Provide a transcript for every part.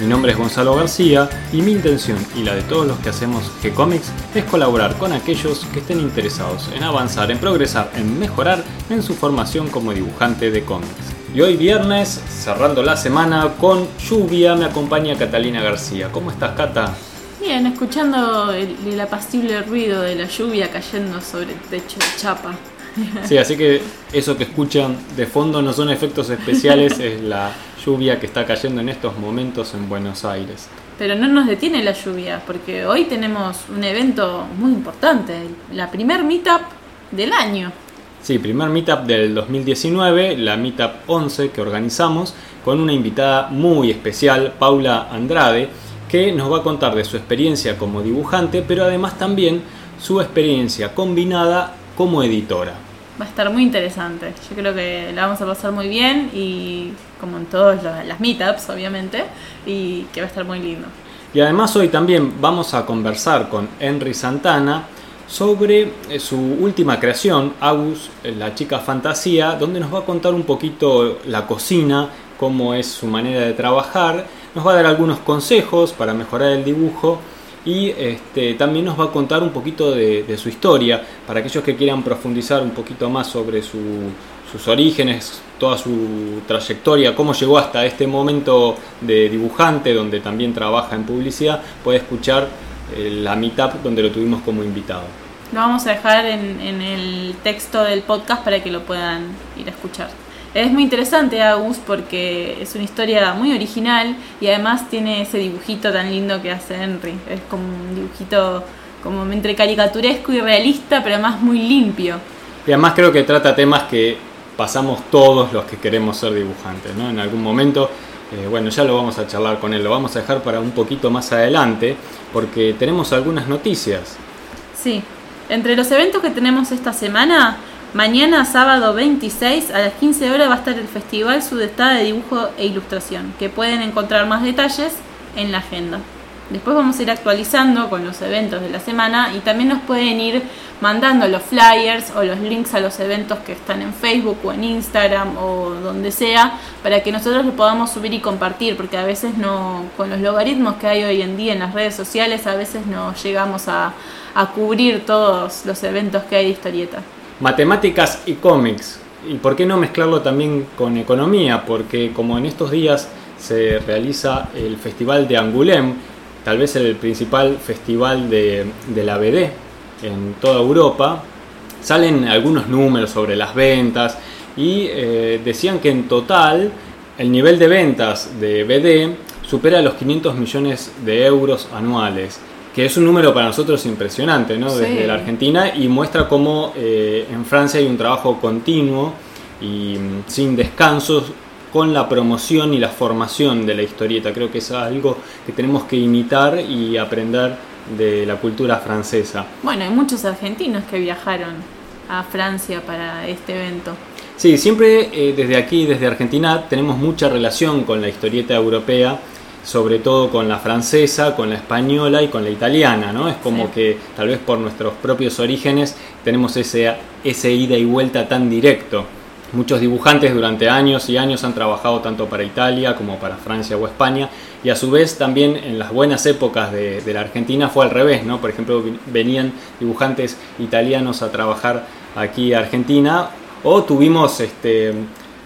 Mi nombre es Gonzalo García y mi intención y la de todos los que hacemos G-Comics es colaborar con aquellos que estén interesados en avanzar, en progresar, en mejorar en su formación como dibujante de cómics. Y hoy viernes, cerrando la semana con lluvia, me acompaña Catalina García. ¿Cómo estás, Cata? Bien, escuchando el, el apacible ruido de la lluvia cayendo sobre el techo de chapa. Sí, así que eso que escuchan de fondo no son efectos especiales, es la lluvia que está cayendo en estos momentos en Buenos Aires. Pero no nos detiene la lluvia, porque hoy tenemos un evento muy importante, la primer meetup del año. Sí, primer meetup del 2019, la meetup 11 que organizamos con una invitada muy especial, Paula Andrade, que nos va a contar de su experiencia como dibujante, pero además también su experiencia combinada como editora. Va a estar muy interesante. Yo creo que la vamos a pasar muy bien y como en todas las meetups, obviamente, y que va a estar muy lindo. Y además hoy también vamos a conversar con Henry Santana, sobre eh, su última creación, Agus, eh, la chica fantasía, donde nos va a contar un poquito la cocina, cómo es su manera de trabajar, nos va a dar algunos consejos para mejorar el dibujo y este, también nos va a contar un poquito de, su historia, para aquellos que quieran profundizar un poquito más sobre sus orígenes, toda su trayectoria, cómo llegó hasta este momento de dibujante, donde también trabaja en publicidad, puede escuchar eh, la meetup donde lo tuvimos como invitado. Lo vamos a dejar en, el texto del podcast para que lo puedan ir a escuchar. Es muy interesante Agus porque es una historia muy original y además tiene ese dibujito tan lindo que hace Henry. Es como un dibujito como entre caricaturesco y realista, pero además muy limpio. Y además creo que trata temas que pasamos todos los que queremos ser dibujantes, ¿no? En algún momento eh, bueno, ya lo vamos a charlar con él, lo vamos a dejar para un poquito más adelante, porque tenemos algunas noticias. Sí, entre los eventos que tenemos esta semana, mañana sábado 26 a las 15 horas va a estar el Festival Sudestada de Dibujo e Ilustración, que pueden encontrar más detalles en la agenda. Después vamos a ir actualizando con los eventos de la semana y también nos pueden ir mandando los flyers o los links a los eventos que están en Facebook o en Instagram o donde sea para que nosotros lo podamos subir y compartir porque a veces no, con los logaritmos que hay hoy en día en las redes sociales, a veces no llegamos a, a cubrir todos los eventos que hay de historieta. Matemáticas y cómics. ¿Y por qué no mezclarlo también con economía? Porque como en estos días se realiza el Festival de Angoulême, tal vez el principal festival de, la BD en toda Europa, salen algunos números sobre las ventas y eh, decían que en total el nivel de ventas de BD supera los 500 millones de euros anuales, que es un número para nosotros impresionante ¿no? desde la Argentina y muestra cómo eh, en Francia hay un trabajo continuo y mm, sin descansos con la promoción y la formación de la historieta. Creo que es algo que tenemos que imitar y aprender de la cultura francesa. Bueno, hay muchos argentinos que viajaron a Francia para este evento. Sí, siempre eh, desde aquí, desde Argentina, tenemos mucha relación con la historieta europea, sobre todo con la francesa, con la española y con la italiana, ¿no? Es como que tal vez por nuestros propios orígenes tenemos ese, ese ida y vuelta tan directo. Muchos dibujantes durante años y años han trabajado tanto para Italia como para Francia o España y a su vez también en las buenas épocas de, la Argentina fue al revés, ¿no? Por ejemplo, venían dibujantes italianos a trabajar aquí a Argentina o tuvimos este,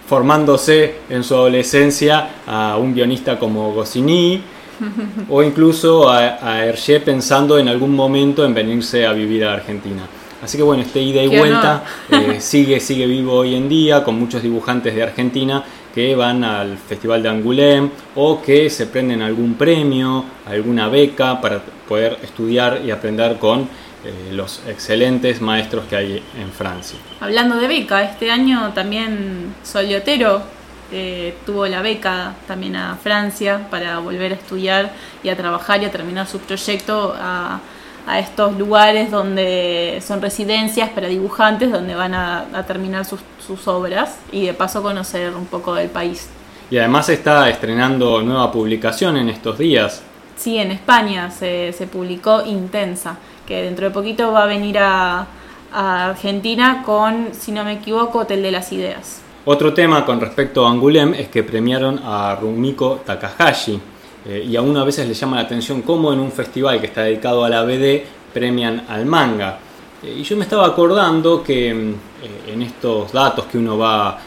formándose en su adolescencia a un guionista como Goscinny o incluso a, a Hergé pensando en algún momento en venirse a vivir a Argentina. Así que bueno, este ida y vuelta eh, sigue, sigue vivo hoy en día con muchos dibujantes de Argentina que van al Festival de Angoulême o que se prenden algún premio, alguna beca para poder estudiar y aprender con eh, los excelentes maestros que hay en Francia. Hablando de beca, este año también Soliotero eh, tuvo la beca también a Francia para volver a estudiar y a trabajar y a terminar su proyecto a a estos lugares donde son residencias para dibujantes, donde van a, terminar sus, obras y de paso conocer un poco del país. Y además está estrenando nueva publicación en estos días. Sí, en España se, se publicó Intensa, que dentro de poquito va a venir a, Argentina con, si no me equivoco, Hotel de las Ideas. Otro tema con respecto a Angulem es que premiaron a Rumiko Takahashi. Eh, y aún a veces le llama la atención cómo en un festival que está dedicado a la BD premian al manga. Eh, y yo me estaba acordando que eh, en estos datos que uno va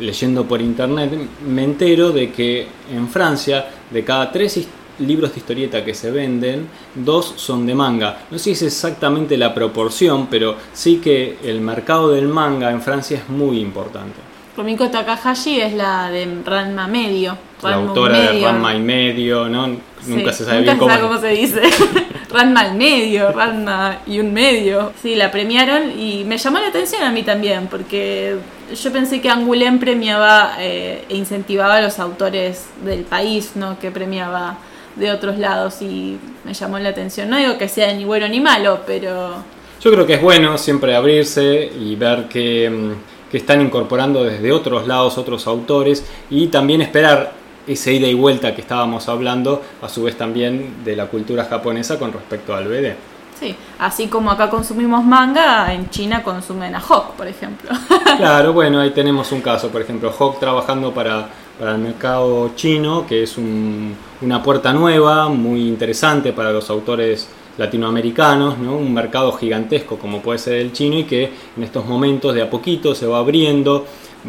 leyendo por internet, me entero de que en Francia, de cada tres libros de historieta que se venden, dos son de manga. No sé si es exactamente la proporción, pero sí que el mercado del manga en Francia es muy importante. Rumiko Takahashi es la de Ranma Medio. la autora de Ranma y Medio, ¿no? Nunca se sabe bien cómo... se dice. Ranma y Medio, Ranma y un medio. Sí, la premiaron y me llamó la atención a mí también, porque yo pensé que Angoulême premiaba eh, e incentivaba a los autores del país, ¿no? Que premiaba de otros lados y me llamó la atención. No digo que sea ni bueno ni malo, pero... Yo creo que es bueno siempre abrirse y ver que mm, que están incorporando desde otros lados otros autores y también esperar esa ida y vuelta que estábamos hablando, a su vez también de la cultura japonesa con respecto al BD. Sí, así como acá consumimos manga, en China consumen a Hawk, por ejemplo. claro, bueno, ahí tenemos un caso, por ejemplo, Hawk trabajando para, para el mercado chino, que es una puerta nueva, muy interesante para los autores latinoamericanos, ¿no? un mercado gigantesco como puede ser el chino y que en estos momentos de a poquito se va abriendo,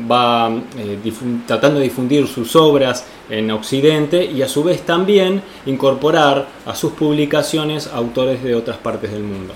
va eh, tratando de difundir sus obras en Occidente y a su vez también incorporar a sus publicaciones autores de otras partes del mundo.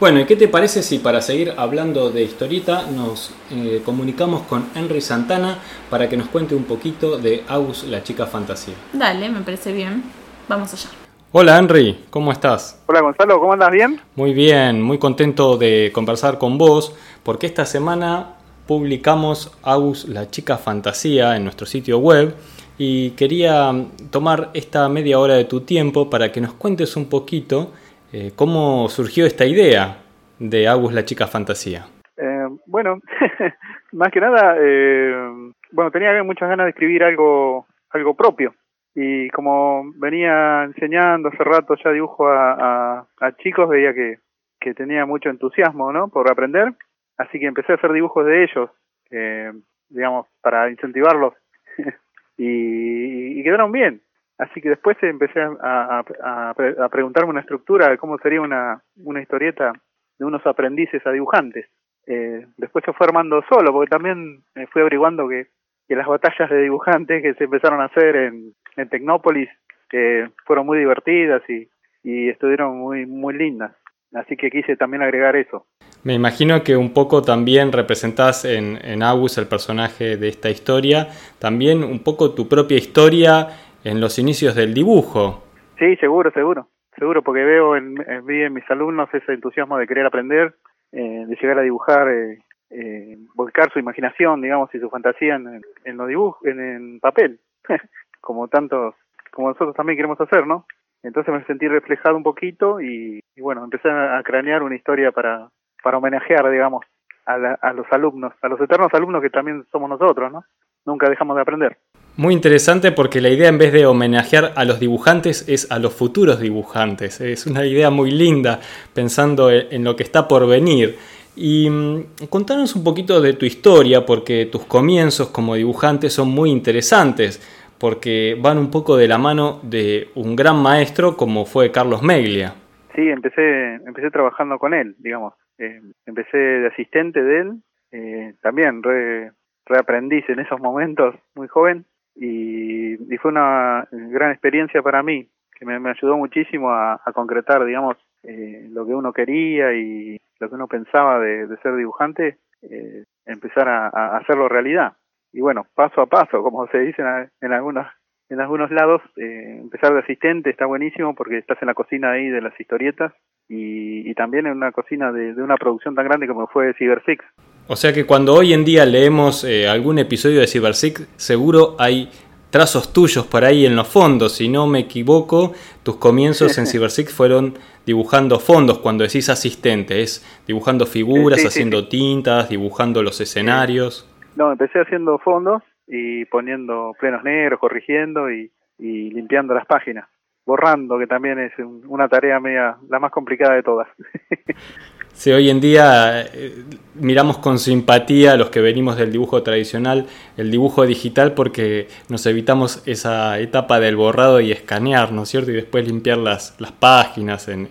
Bueno, ¿y qué te parece si para seguir hablando de historieta nos eh, comunicamos con Henry Santana para que nos cuente un poquito de Agus la chica fantasía? Dale, me parece bien. Vamos allá. Hola Henry, ¿cómo estás? Hola Gonzalo, ¿cómo andas? ¿Bien? Muy bien, muy contento de conversar con vos porque esta semana publicamos Agus la chica fantasía en nuestro sitio web y quería tomar esta media hora de tu tiempo para que nos cuentes un poquito eh, cómo surgió esta idea de Agus la chica fantasía. Eh, bueno, más que nada, eh, bueno, tenía muchas ganas de escribir algo, algo propio y como venía enseñando hace rato ya dibujo a, a, chicos, veía que, que, tenía mucho entusiasmo, ¿no? Por aprender, así que empecé a hacer dibujos de ellos, eh, digamos, para incentivarlos y, y, quedaron bien. Así que después empecé a, a, preguntarme una estructura de cómo sería una, historieta de unos aprendices a dibujantes. Eh, después se fue armando solo, porque también me fui averiguando que las batallas de dibujantes que se empezaron a hacer en, en Tecnópolis que fueron muy divertidas y, y estuvieron muy, muy lindas. Así que quise también agregar eso. Me imagino que un poco también representás en, en Agus, el personaje de esta historia, también un poco tu propia historia en los inicios del dibujo. Sí, seguro, seguro, seguro, porque veo en, en, mis alumnos ese entusiasmo de querer aprender, eh, de llegar a dibujar eh, eh, volcar su imaginación, digamos, y su fantasía en, en los dibujos, en, en papel, como tantos, como nosotros también queremos hacer, ¿no? Entonces me sentí reflejado un poquito y, bueno, empecé a, cranear una historia para, para homenajear, digamos, a, a los alumnos, a los eternos alumnos que también somos nosotros, ¿no? Nunca dejamos de aprender. Muy interesante porque la idea en vez de homenajear a los dibujantes es a los futuros dibujantes. Es una idea muy linda pensando en lo que está por venir. Y mm, contanos un poquito de tu historia, porque tus comienzos como dibujante son muy interesantes, porque van un poco de la mano de un gran maestro como fue Carlos Meglia. Sí, empecé, empecé trabajando con él, digamos. Eh, empecé de asistente de él, eh, también re, reaprendiz en esos momentos, muy joven, y, fue una gran experiencia para mí, que me, ayudó muchísimo a, concretar, digamos, eh, lo que uno quería y lo que uno pensaba de, ser dibujante, eh, empezar a, hacerlo realidad. Y bueno, paso a paso, como se dice en, algunos en algunos lados, eh, empezar de asistente está buenísimo porque estás en la cocina ahí de las historietas y, también en una cocina de, una producción tan grande como fue Cyber Six. O sea que cuando hoy en día leemos algún episodio de Cyber Six, seguro hay trazos tuyos por ahí en los fondos. Si no me equivoco, tus comienzos en CyberSix fueron dibujando fondos. Cuando decís asistente, es dibujando figuras, haciendo tintas, dibujando los escenarios. No, empecé haciendo fondos y poniendo plenos negros, corrigiendo y, y limpiando las páginas borrando, que también es una tarea media, la más complicada de todas. Sí, hoy en día eh, miramos con simpatía los que venimos del dibujo tradicional, el dibujo digital, porque nos evitamos esa etapa del borrado y escanear, ¿no es cierto? Y después limpiar las, las páginas en,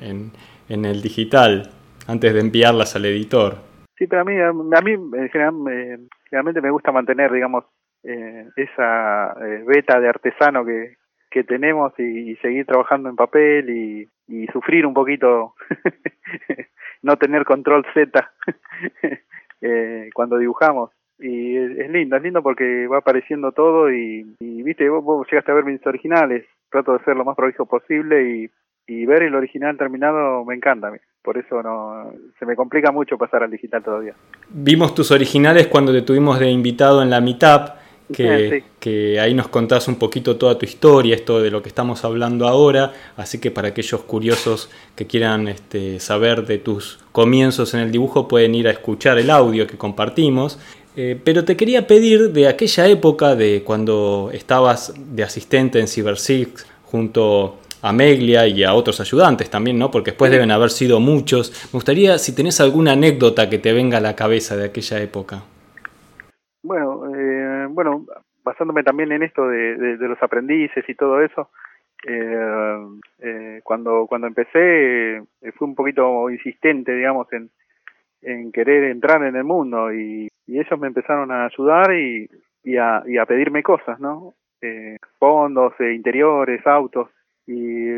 en, el digital, antes de enviarlas al editor. Sí, pero a mí, a mí generalmente me gusta mantener, digamos, eh, esa eh, beta de artesano que, que tenemos y, seguir trabajando en papel y, sufrir un poquito no tener control Z eh, cuando dibujamos. Y es, lindo, es lindo porque va apareciendo todo y, viste, vos, llegaste a ver mis originales, trato de ser lo más prolijo posible y, ver el original terminado me encanta, por eso no se me complica mucho pasar al digital todavía. Vimos tus originales cuando te tuvimos de invitado en la Meetup que, ahí nos contás un poquito toda tu historia, esto de lo que estamos hablando ahora, así que para aquellos curiosos que quieran este, saber de tus comienzos en el dibujo pueden ir a escuchar el audio que compartimos. Eh, pero te quería pedir de aquella época, de cuando estabas de asistente en CyberSix junto a Meglia y a otros ayudantes también, ¿no? Porque después deben haber sido muchos. Me gustaría si tenés alguna anécdota que te venga a la cabeza de aquella época. Bueno, eh, basándome también en esto de, los aprendices y todo eso, eh, eh, cuando cuando empecé fui un poquito insistente, digamos, en, querer entrar en el mundo y, ellos me empezaron a ayudar y, a, y a pedirme cosas, ¿no? fondos, interiores, autos y,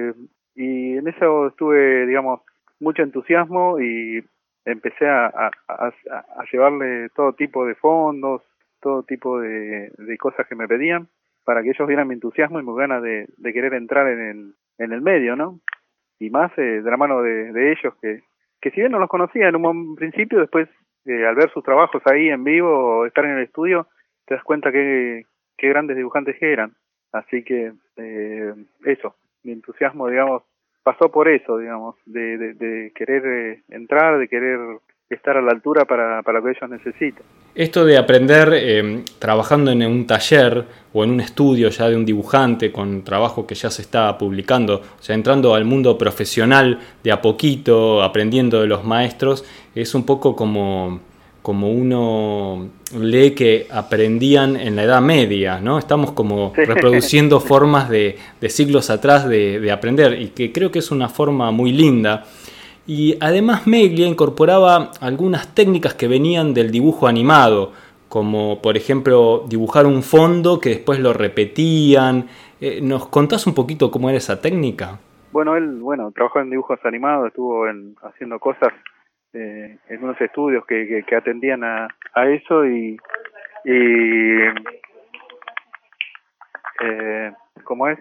y en eso estuve, digamos, mucho entusiasmo y empecé a, a, llevarle todo tipo de fondos, todo tipo de, cosas que me pedían para que ellos vieran mi entusiasmo y mi ganas de, querer entrar en el, en el medio, ¿no? Y más eh, de la mano de, ellos que, que si bien no los conocía en un principio, después eh, al ver sus trabajos ahí en vivo o estar en el estudio, te das cuenta que, qué grandes dibujantes que eran. Así que eh, eso, mi entusiasmo, digamos, pasó por eso, digamos, de, de, querer entrar, de querer estar a la altura para, para lo que ellos necesitan. Esto de aprender eh, trabajando en un taller o en un estudio ya de un dibujante con trabajo que ya se está publicando, o sea, entrando al mundo profesional de a poquito, aprendiendo de los maestros, es un poco como, como uno lee que aprendían en la Edad Media, ¿no? Estamos como reproduciendo formas de, de siglos atrás de, de aprender y que creo que es una forma muy linda y además Meglia incorporaba algunas técnicas que venían del dibujo animado, como por ejemplo dibujar un fondo que después lo repetían. Eh, ¿Nos contás un poquito cómo era esa técnica? Bueno, él bueno trabajó en dibujos animados, estuvo en, haciendo cosas eh, en unos estudios que, que, atendían a, a, eso y, y eh, ¿cómo es?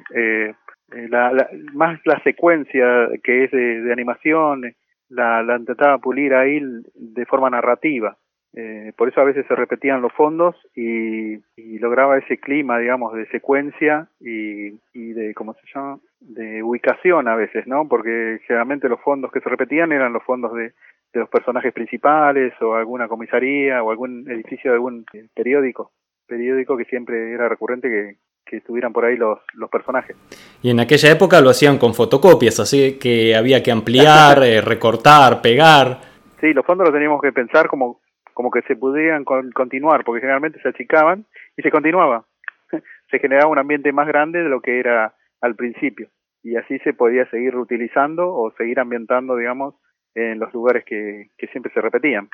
Eh, la, más la secuencia que es de, animación, la, la, intentaba pulir ahí de forma narrativa. Eh, por eso a veces se repetían los fondos y, y, lograba ese clima, digamos, de secuencia y, y de, ¿cómo se llama? De ubicación a veces, ¿no? Porque generalmente los fondos que se repetían eran los fondos de, de los personajes principales o alguna comisaría o algún edificio de algún periódico, periódico que siempre era recurrente que, que estuvieran por ahí los, los personajes. Y en aquella época lo hacían con fotocopias, así que había que ampliar, eh, recortar, pegar. Sí, los fondos los teníamos que pensar como, como que se pudieran continuar, porque generalmente se achicaban y se continuaba. se generaba un ambiente más grande de lo que era al principio. Y así se podía seguir reutilizando o seguir ambientando, digamos, en los lugares que, que siempre se repetían.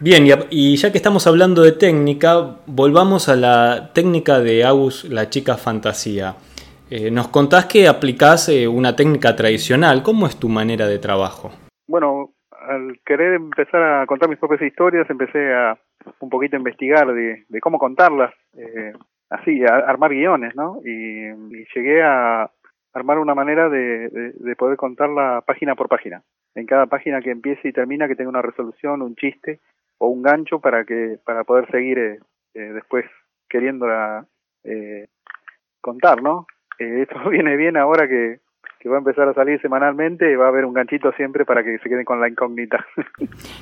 Bien, y ya que estamos hablando de técnica, volvamos a la técnica de Agus, la chica fantasía. Eh, nos contás que aplicás eh, una técnica tradicional. ¿Cómo es tu manera de trabajo? Bueno, al querer empezar a contar mis propias historias, empecé a un poquito a investigar de, cómo contarlas, eh, así, a, armar guiones, ¿no? Y, llegué a armar una manera de, de poder contarla página por página. En cada página que empiece y termina que tenga una resolución, un chiste o un gancho para que para poder seguir eh, eh, después queriendo eh, contar, ¿no? Eh, esto viene bien ahora que, que va a empezar a salir semanalmente, va a haber un ganchito siempre para que se queden con la incógnita.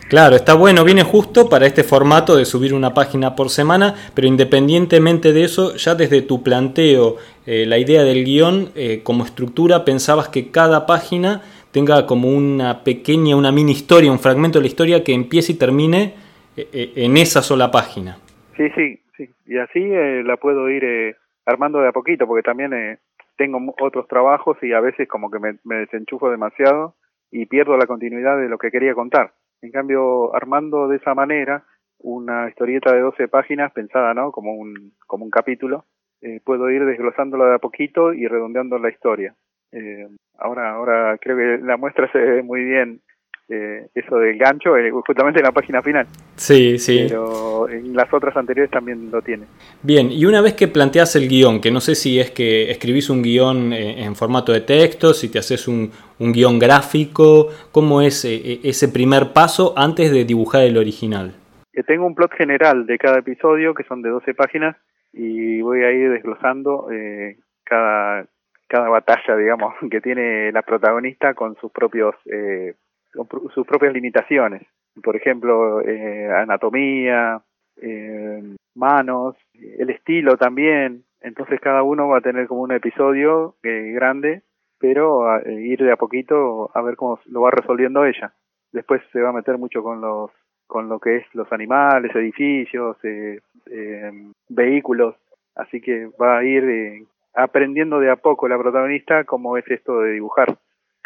Claro, está bueno, viene justo para este formato de subir una página por semana, pero independientemente de eso, ya desde tu planteo, eh, la idea del guion, eh, como estructura, pensabas que cada página tenga como una pequeña, una mini historia, un fragmento de la historia que empiece y termine en esa sola página. Sí, sí, sí. Y así la puedo ir armando de a poquito, porque también tengo otros trabajos y a veces como que me, desenchufo demasiado y pierdo la continuidad de lo que quería contar. En cambio, armando de esa manera una historieta de 12 páginas pensada, ¿no? Como un, como un capítulo, eh, puedo ir desglosándola de a poquito y redondeando la historia. Eh, ahora, ahora creo que la muestra se ve muy bien eh, eso del gancho, eh, justamente en la página final. Sí, sí. Pero en las otras anteriores también lo tiene. Bien, y una vez que planteas el guion, que no sé si es que escribís un guion eh, en formato de texto, si te haces un, un guion gráfico, ¿cómo es ese primer paso antes de dibujar el original? tengo un plot general de cada episodio, que son de 12 páginas, y voy a ir desglosando cada, cada batalla, digamos, que tiene la protagonista con sus propios eh, sus propias limitaciones. Por ejemplo, eh, anatomía, eh, manos, el estilo también. Entonces cada uno va a tener como un episodio eh, grande, pero a, ir de a poquito a ver cómo lo va resolviendo ella. Después se va a meter mucho con los con lo que es los animales, edificios, vehículos. Así que va a ir aprendiendo de a poco la protagonista cómo es esto de dibujar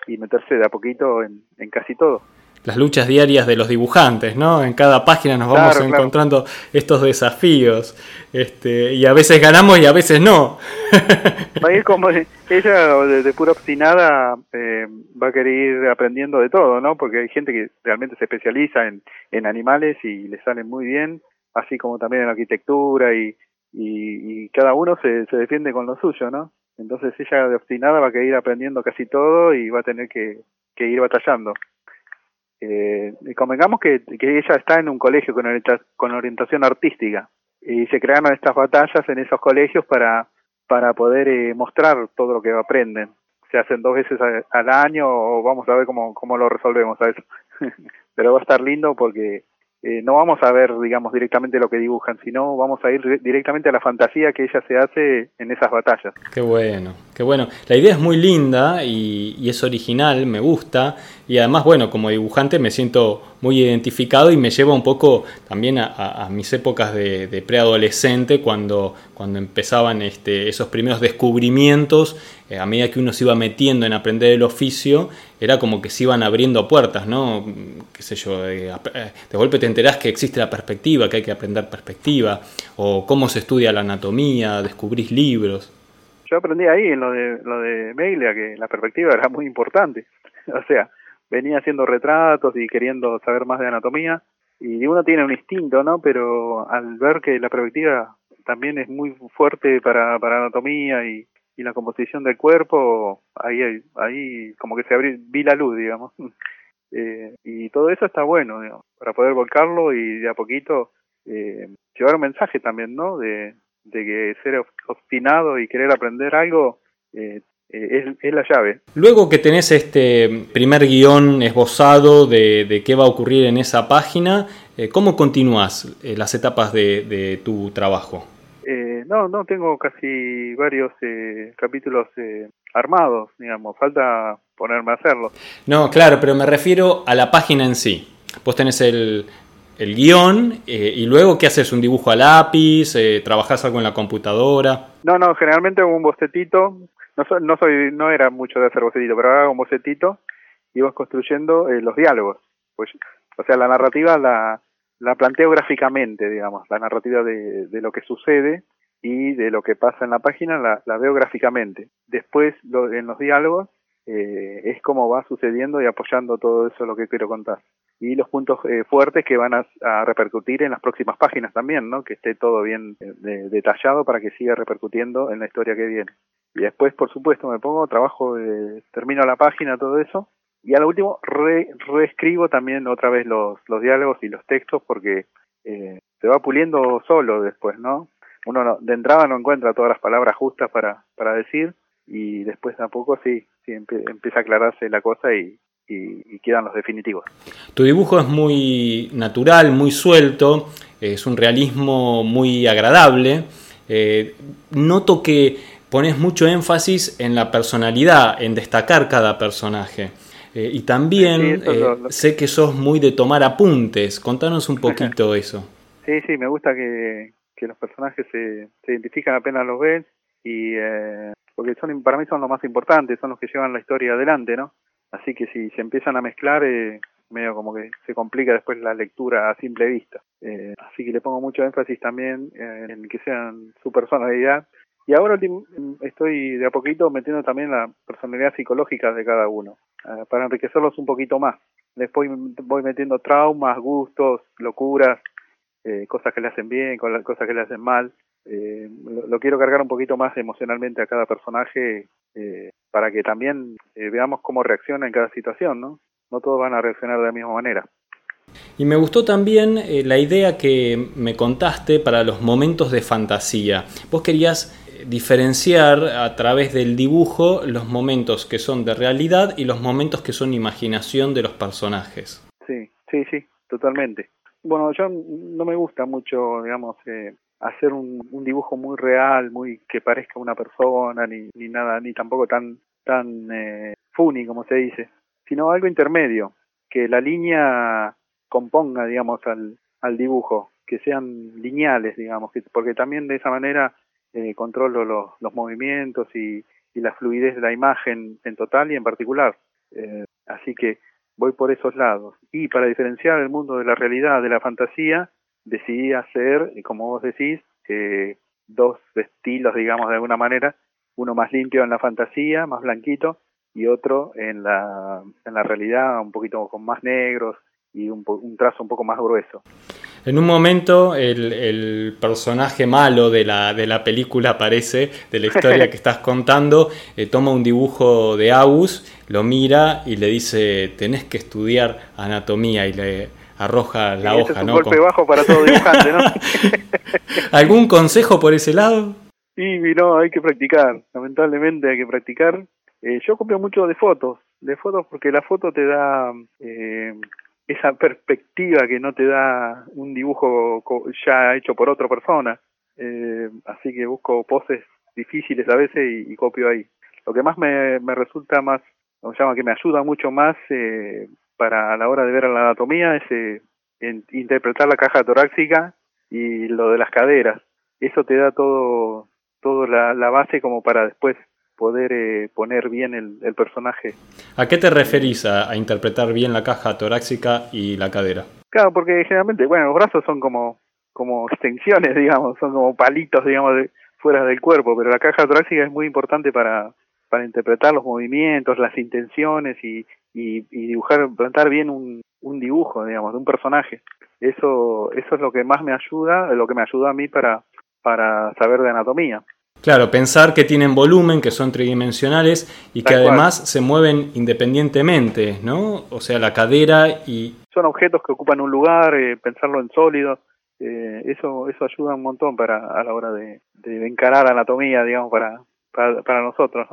y meterse de a poquito en, casi todo. Las luchas diarias de los dibujantes, ¿no? En cada página nos vamos encontrando estos desafíos. Este, y a veces ganamos y a veces no. Va a ir como ella de, pura obstinada eh, va a querer ir aprendiendo de todo, ¿no? Porque hay gente que realmente se especializa en, en animales y le salen muy bien, así como también en arquitectura y, y, y cada uno se, se defiende con lo suyo, ¿no? Entonces ella de obstinada va a querer ir aprendiendo casi todo y va a tener que, ir batallando. Eh, convengamos que, ella está en un colegio con, con orientación artística y se crearon estas batallas en esos colegios para, para poder eh, mostrar todo lo que aprenden. Se hacen dos veces al año o vamos a ver cómo lo resolvemos a eso. Pero va a estar lindo porque eh, no vamos a ver, digamos, directamente lo que dibujan, sino vamos a ir directamente a la fantasía que ella se hace en esas batallas. Qué bueno, qué bueno. La idea es muy linda y, y es original, me gusta, y además, bueno, como dibujante me siento muy identificado y me lleva un poco también a, mis épocas de, preadolescente, cuando, cuando empezaban este, esos primeros descubrimientos, eh, a medida que uno se iba metiendo en aprender el oficio, era como que se iban abriendo puertas, ¿no? Qué sé yo, de, golpe te enterás que existe la perspectiva, que hay que aprender perspectiva, o cómo se estudia la anatomía, descubrís libros. Yo aprendí ahí en lo de, lo de que la perspectiva era muy importante. O sea, venía haciendo retratos y queriendo saber más de anatomía y uno tiene un instinto, ¿no? Pero al ver que la perspectiva también es muy fuerte para, para anatomía y, y la composición del cuerpo, ahí, ahí como que se abrió, vi la luz, digamos. Eh, y todo eso está bueno, digamos, para poder volcarlo y de a poquito eh, llevar un mensaje también, ¿no? De, de que ser obstinado y querer aprender algo eh, eh, es, la llave. Luego que tenés este primer guion esbozado de, qué va a ocurrir en esa página, eh, ¿cómo continúas eh, las etapas de, tu trabajo? no, no, tengo casi varios capítulos armados, digamos, falta ponerme a hacerlo. No, claro, pero me refiero a la página en sí. Vos tenés el, el guion y luego qué haces, un dibujo a lápiz, trabajás algo en la computadora. No, no, generalmente un bocetito no, soy, no era mucho de hacer bocetito, pero hago un bocetito vas construyendo eh, los diálogos. Pues, o sea, la narrativa la, la planteo gráficamente, digamos, la narrativa de, de lo que sucede y de lo que pasa en la página la, la veo gráficamente. Después, en los diálogos, eh, es como va sucediendo y apoyando todo eso lo que quiero contar. Y los puntos eh, fuertes que van a, repercutir en las próximas páginas también, ¿no? Que esté todo bien detallado para que siga repercutiendo en la historia que viene. Y después, por supuesto, me pongo, trabajo, eh, termino la página, todo eso. Y a lo último, reescribo también otra vez los, diálogos y los textos porque eh, se va puliendo solo después, ¿no? uno de entrada no encuentra todas las palabras justas para, para decir y después tampoco sí, sí empieza a aclararse la cosa y, y, quedan los definitivos. Tu dibujo es muy natural, muy suelto, es un realismo muy agradable. Eh, noto que pones mucho énfasis en la personalidad, en destacar cada personaje. Eh, y también eh, sé que sos muy de tomar apuntes. Contanos un poquito eso. Sí, sí, me gusta que, que los personajes se, se, identifican apenas los ves y eh, porque son para mí son los más importantes, son los que llevan la historia adelante, ¿no? Así que si se empiezan a mezclar, eh, medio como que se complica después la lectura a simple vista. Eh, así que le pongo mucho énfasis también en que sean su personalidad. Y ahora estoy de a poquito metiendo también la personalidad psicológica de cada uno, para enriquecerlos un poquito más. Después voy metiendo traumas, gustos, locuras, eh, cosas que le hacen bien, cosas que le hacen mal. Eh, lo, quiero cargar un poquito más emocionalmente a cada personaje eh, para que también veamos cómo reacciona en cada situación, ¿no? No todos van a reaccionar de la misma manera. Y me gustó también la idea que me contaste para los momentos de fantasía. Vos querías diferenciar a través del dibujo los momentos que son de realidad y los momentos que son imaginación de los personajes. Sí, sí, sí, totalmente. Bueno, yo no me gusta mucho, digamos, eh, hacer un, dibujo muy real, muy que parezca una persona, ni, ni nada, ni tampoco tan, tan eh, funny, como se dice, sino algo intermedio, que la línea componga, digamos, al, al dibujo, que sean lineales, digamos, que, porque también de esa manera eh, controlo los, los movimientos y, y la fluidez de la imagen en total y en particular. Eh, así que voy por esos lados. Y para diferenciar el mundo de la realidad, de la fantasía, decidí hacer, como vos decís, eh, dos estilos, digamos, de alguna manera, uno más limpio en la fantasía, más blanquito, y otro en la, en la realidad, un poquito con más negros y un, un trazo un poco más grueso. En un momento el, personaje malo de la, de la, película aparece, de la historia que estás contando, eh, toma un dibujo de Agus, lo mira y le dice, tenés que estudiar anatomía y le arroja la hoja. Es un golpe bajo para todo dibujante, ¿no? ¿Algún consejo por ese lado? Sí, no, hay que practicar, lamentablemente hay que practicar. Eh, yo copio mucho de fotos, de fotos porque la foto te da... Eh, esa perspectiva que no te da un dibujo ya hecho por otra persona. Eh, así que busco poses difíciles a veces y, copio ahí. Lo que más me, resulta más, o llama que me ayuda mucho más eh, para a la hora de ver la anatomía es eh, interpretar la caja torácica y lo de las caderas. Eso te da todo, todo la base como para después poder eh, poner bien el, personaje. ¿A qué te referís a, interpretar bien la caja torácica y la cadera? Claro, porque generalmente, bueno, los brazos son como, como extensiones, digamos, son como palitos, digamos, de, fuera del cuerpo, pero la caja torácica es muy importante para, para interpretar los movimientos, las intenciones y, y, dibujar, plantar bien un, un dibujo, digamos, de un personaje. Eso, eso es lo que más me ayuda, lo que me ayuda a mí para, para saber de anatomía. Claro, pensar que tienen volumen, que son tridimensionales y que además se mueven independientemente, ¿no? O sea, la cadera y... Son objetos que ocupan un lugar, eh, pensarlo en sólido, eh, eso eso ayuda un montón para a la hora de, de encarar anatomía, digamos, para, para, nosotros.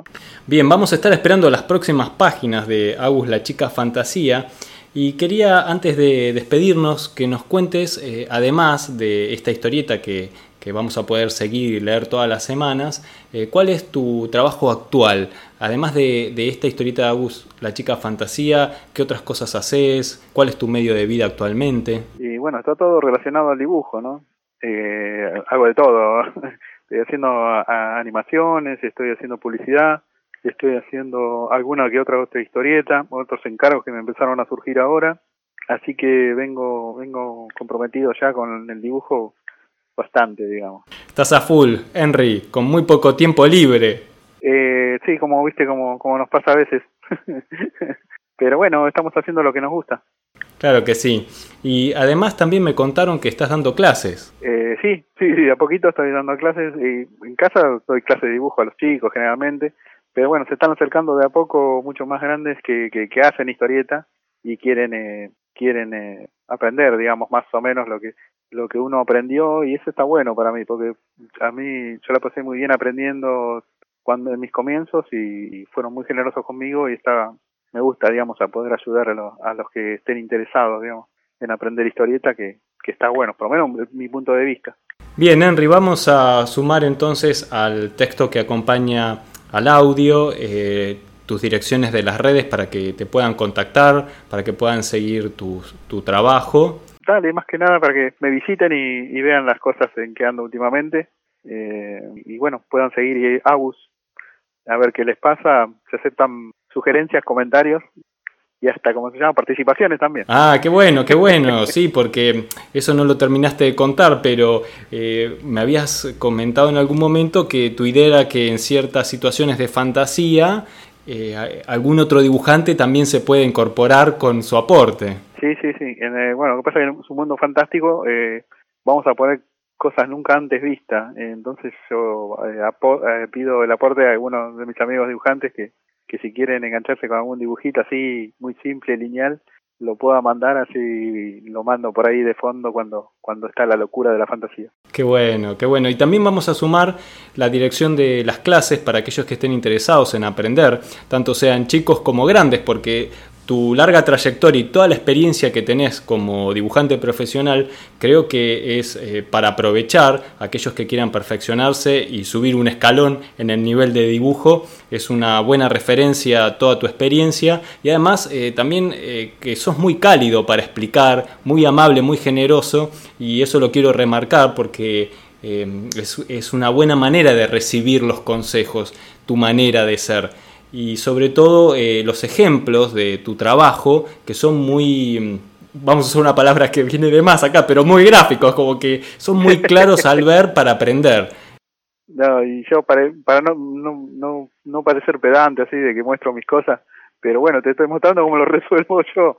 Bien, vamos a estar esperando las próximas páginas de Agus la chica fantasía. Y quería, antes de despedirnos, que nos cuentes, eh, además de esta historieta que, que vamos a poder seguir y leer todas las semanas. Eh, ¿Cuál es tu trabajo actual? Además de, esta historieta de Agus, la chica fantasía, ¿qué otras cosas haces? ¿Cuál es tu medio de vida actualmente? Y bueno, está todo relacionado al dibujo, ¿no? Eh, hago de todo. Estoy haciendo animaciones, estoy haciendo publicidad, estoy haciendo alguna que otra otra historieta, otros encargos que me empezaron a surgir ahora. Así que vengo, vengo comprometido ya con el dibujo bastante, digamos. Estás a full, Henry, con muy poco tiempo libre. Eh, sí, como viste, como, como nos pasa a veces. Pero bueno, estamos haciendo lo que nos gusta. Claro que sí. Y además también me contaron que estás dando clases. Eh, sí, sí, sí, a poquito estoy dando clases. Y en casa doy clases de dibujo a los chicos generalmente. Pero bueno, se están acercando de a poco muchos más grandes que, que, hacen historieta y quieren eh, quieren eh, aprender, digamos, más o menos lo que lo que uno aprendió y eso está bueno para mí, porque a mí yo la pasé muy bien aprendiendo cuando en mis comienzos y, fueron muy generosos conmigo y está me gusta, digamos, a poder ayudar a, los, a los que estén interesados, digamos, en aprender historieta, que, que está bueno, por lo menos mi punto de vista. Bien, Henry, vamos a sumar entonces al texto que acompaña al audio eh, tus direcciones de las redes para que te puedan contactar, para que puedan seguir tu, tu trabajo. Dale, más que nada para que me visiten y, vean las cosas en que ando últimamente. Eh, y bueno, puedan seguir Agus a ver qué les pasa. Se aceptan sugerencias, comentarios y hasta, como se llama, participaciones también. Ah, qué bueno, qué bueno, sí, porque eso no lo terminaste de contar, pero eh, me habías comentado en algún momento que tu idea era que en ciertas situaciones de fantasía eh, algún otro dibujante también se puede incorporar con su aporte. Sí, sí, sí. Eh, bueno, lo que pasa es que en un mundo fantástico vamos a poner cosas nunca antes vistas. entonces yo pido el aporte a algunos de mis amigos dibujantes que que si quieren engancharse con algún dibujito así muy simple, lineal, lo pueda mandar así lo mando por ahí de fondo cuando, cuando está la locura de la fantasía. Qué bueno, qué bueno. Y también vamos a sumar la dirección de las clases para aquellos que estén interesados en aprender, tanto sean chicos como grandes, porque tu larga trayectoria y toda la experiencia que tenés como dibujante profesional, creo que es eh, para aprovechar aquellos que quieran perfeccionarse y subir un escalón en el nivel de dibujo. Es una buena referencia a toda tu experiencia y además eh, también eh, que sos muy cálido para explicar, muy amable, muy generoso y eso lo quiero remarcar porque es, es una buena manera de recibir los consejos, tu manera de ser y sobre todo eh, los ejemplos de tu trabajo que son muy, mm, vamos a usar una palabra que viene de más acá, pero muy gráficos, como que son muy claros al ver para aprender. No, y yo para, para no, no, no, no parecer pedante así de que muestro mis cosas, pero bueno, te estoy mostrando cómo lo resuelvo yo.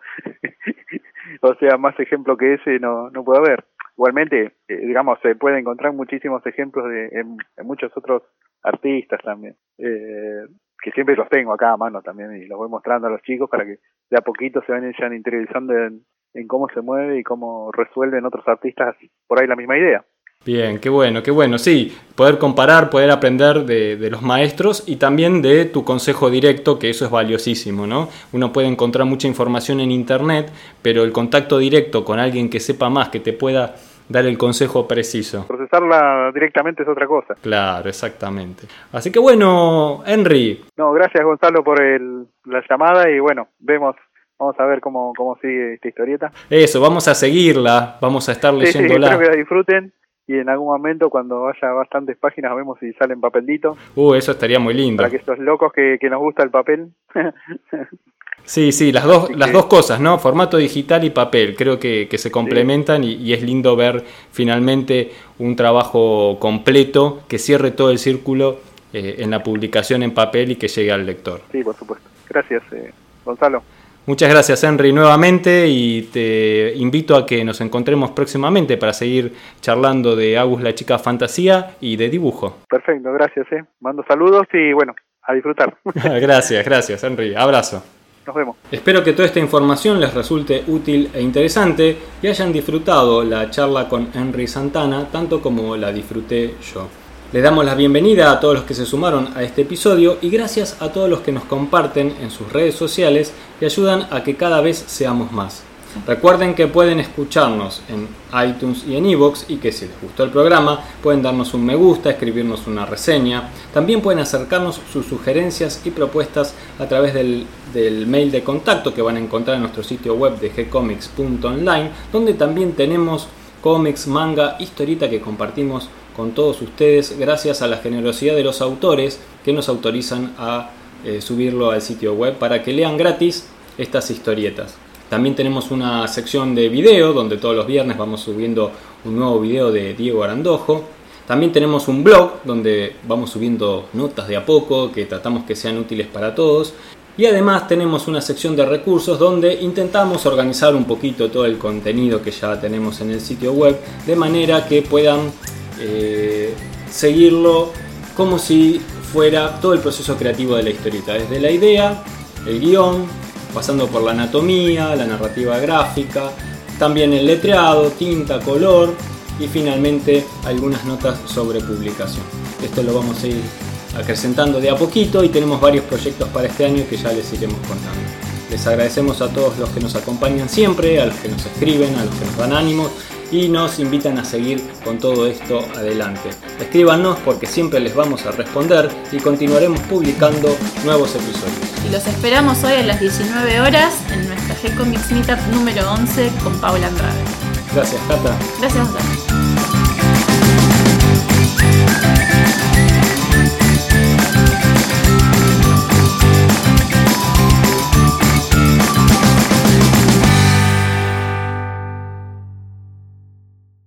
o sea, más ejemplo que ese no, no puedo haber. Igualmente, eh, digamos, se puede encontrar muchísimos ejemplos de, en, muchos otros artistas también. Eh, que siempre los tengo acá a mano también y los voy mostrando a los chicos para que de a poquito se vayan interiorizando en, cómo se mueve y cómo resuelven otros artistas por ahí la misma idea. Bien, qué bueno, qué bueno. Sí, poder comparar, poder aprender de, de, los maestros y también de tu consejo directo, que eso es valiosísimo, ¿no? Uno puede encontrar mucha información en Internet, pero el contacto directo con alguien que sepa más, que te pueda dar el consejo preciso. Procesarla directamente es otra cosa. Claro, exactamente. Así que bueno, Henry. No, gracias Gonzalo por el, la llamada y bueno, vemos Vamos a ver cómo, cómo sigue esta historieta. Eso, vamos a seguirla, vamos a estar leyéndola. Sí, espero que la disfruten y en algún momento cuando haya bastantes páginas vemos si salen papelitos. Uh, eso estaría muy lindo. Para que estos locos que, que nos gusta el papel Sí, sí, las dos, las dos cosas, ¿no? Formato digital y papel, creo que, se complementan y, es lindo ver finalmente un trabajo completo que cierre todo el círculo eh, en la publicación en papel y que llegue al lector. Sí, por supuesto. Gracias, eh, Gonzalo. Muchas gracias, Henry, nuevamente y te invito a que nos encontremos próximamente para seguir charlando de Agus la chica fantasía y de dibujo. Perfecto, gracias. Eh. Mando saludos y bueno, a disfrutar. gracias, gracias, Henry. Abrazo. Espero que toda esta información les resulte útil e interesante y hayan disfrutado la charla con Henry Santana tanto como la disfruté yo. Le damos la bienvenida a todos los que se sumaron a este episodio y gracias a todos los que nos comparten en sus redes sociales y ayudan a que cada vez seamos más. Recuerden que pueden escucharnos en iTunes y en iVoox y que si les gustó el programa pueden darnos un me gusta, escribirnos una reseña. También pueden acercarnos sus sugerencias y propuestas a través del, mail de contacto que van a encontrar en nuestro sitio web de gcomics.online, donde también tenemos cómics, manga, historita que compartimos con todos ustedes gracias a la generosidad de los autores que nos autorizan a eh, subirlo al sitio web para que lean gratis estas historietas. También tenemos una sección de video donde todos los viernes vamos subiendo un nuevo video de Diego Arandojo. También tenemos un blog donde vamos subiendo notas de a poco que tratamos que sean útiles para todos. Y además tenemos una sección de recursos donde intentamos organizar un poquito todo el contenido que ya tenemos en el sitio web de manera que puedan eh, seguirlo como si fuera todo el proceso creativo de la historieta, desde la idea, el guion, pasando por la anatomía, la narrativa gráfica, También el letreado, tinta, color y finalmente algunas notas sobre publicación. Esto lo vamos a ir acrecentando de a poquito y tenemos varios proyectos para este año que ya les iremos contando. Les agradecemos a todos los que nos acompañan siempre, a los que nos escriben, a los que nos dan ánimos y nos invitan a seguir con todo esto adelante. Escríbanos porque siempre les vamos a responder y continuaremos publicando nuevos episodios. Y los esperamos hoy a las 19 horas en nuestra G-Comics Meetup número 11 con Paula Andrade. Gracias, Cata. Gracias, Cata.